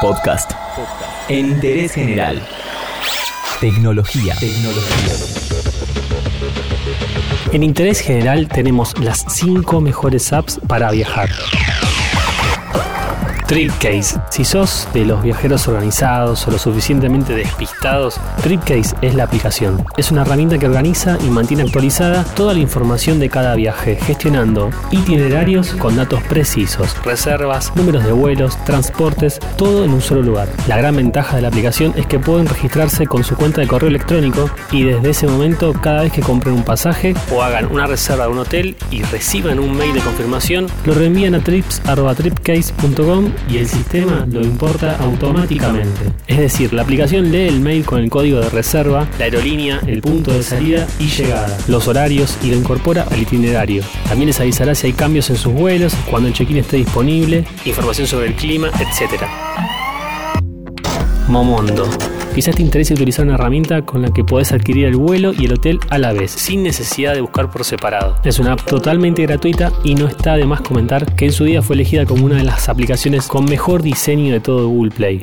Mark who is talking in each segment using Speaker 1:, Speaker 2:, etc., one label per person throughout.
Speaker 1: Podcast. En interés general. Tecnología. Tecnología.
Speaker 2: En interés general tenemos las 5 mejores apps para viajar. Tripcase. Si sos de los viajeros organizados o lo suficientemente despistados, Tripcase es la aplicación. Es una herramienta que organiza y mantiene actualizada toda la información de cada viaje, gestionando itinerarios con datos precisos, reservas, números de vuelos, transportes, todo en un solo lugar. La gran ventaja de la aplicación es que pueden registrarse con su cuenta de correo electrónico y desde ese momento cada vez que compren un pasaje o hagan una reserva de un hotel y reciban un mail de confirmación, lo reenvían a trips.tripcase.com y el sistema lo importa automáticamente. Es decir, la aplicación lee el mail con el código de reserva, la aerolínea, el punto de salida y llegada, los horarios y lo incorpora al itinerario. También les avisará si hay cambios en sus vuelos, cuando el check-in esté disponible, información sobre el clima, etc. Momondo. Quizás te interese utilizar una herramienta con la que podés adquirir el vuelo y el hotel a la vez, sin necesidad de buscar por separado. Es una app totalmente gratuita y no está de más comentar que en su día fue elegida como una de las aplicaciones con mejor diseño de todo Google Play.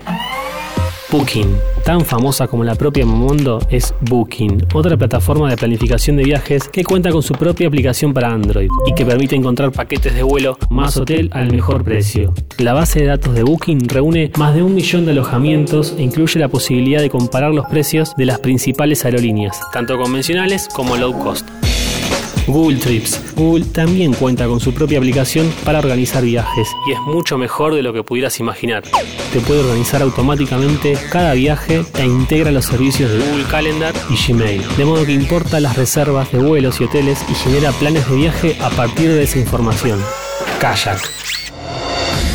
Speaker 2: Booking, tan famosa como la propia Momondo, es Booking, otra plataforma de planificación de viajes que cuenta con su propia aplicación para Android y que permite encontrar paquetes de vuelo más hotel al mejor precio. La base de datos de Booking reúne más de un millón de alojamientos e incluye la posibilidad de comparar los precios de las principales aerolíneas, tanto convencionales como low cost. Google Trips. Google también cuenta con su propia aplicación para organizar viajes y es mucho mejor de lo que pudieras imaginar. Te puede organizar automáticamente cada viaje e integra los servicios de Google Calendar y Gmail, de modo que importa las reservas de vuelos y hoteles y genera planes de viaje a partir de esa información. Kayak.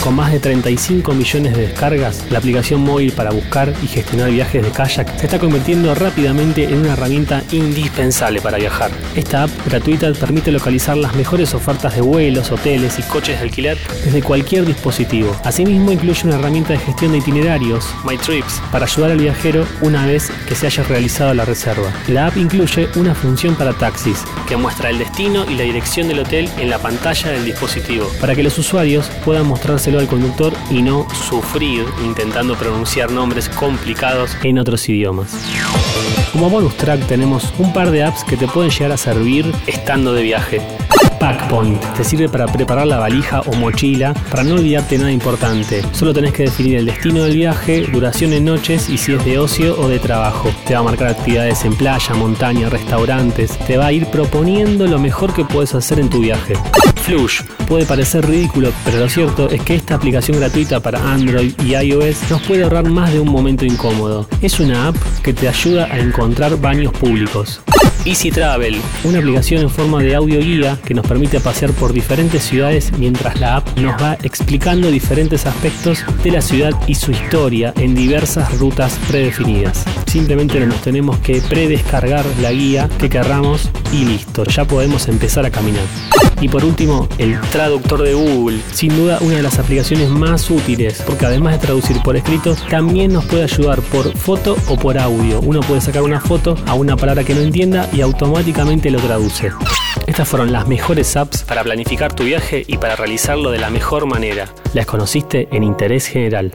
Speaker 2: Con más de 35 millones de descargas, la aplicación móvil para buscar y gestionar viajes de kayak se está convirtiendo rápidamente en una herramienta indispensable para viajar. Esta app gratuita permite localizar las mejores ofertas de vuelos, hoteles y coches de alquiler desde cualquier dispositivo. Asimismo, incluye una herramienta de gestión de itinerarios, My Trips, para ayudar al viajero una vez que se haya realizado la reserva. La app incluye una función para taxis, que muestra el destino y la dirección del hotel en la pantalla del dispositivo, para que los usuarios puedan mostrarse al conductor y no sufrir intentando pronunciar nombres complicados en otros idiomas. Como bonus track tenemos un par de apps que te pueden llegar a servir estando de viaje. Packpoint te sirve para preparar la valija o mochila para no olvidarte nada importante. Solo tenés que definir el destino del viaje, duración en noches y si es de ocio o de trabajo. Te va a marcar actividades en playa, montaña, restaurantes. Te va a ir proponiendo lo mejor que puedes hacer en tu viaje. Flush puede parecer ridículo, pero lo cierto es que esta aplicación gratuita para Android y iOS nos puede ahorrar más de un momento incómodo. Es una app que te ayuda a encontrar baños públicos. Easy Travel, una aplicación en forma de audio guía que nos permite pasear por diferentes ciudades mientras la app nos va explicando diferentes aspectos de la ciudad y su historia en diversas rutas predefinidas. Simplemente nos tenemos que predescargar la guía que querramos y listo, ya podemos empezar a caminar. Y por último, el traductor de Google, sin duda una de las aplicaciones más útiles, porque además de traducir por escrito, también nos puede ayudar por foto o por audio. Uno puede sacar una foto a una palabra que no entienda y automáticamente lo traduce. Estas fueron las mejores apps para planificar tu viaje y para realizarlo de la mejor manera. Las conociste en Interés General.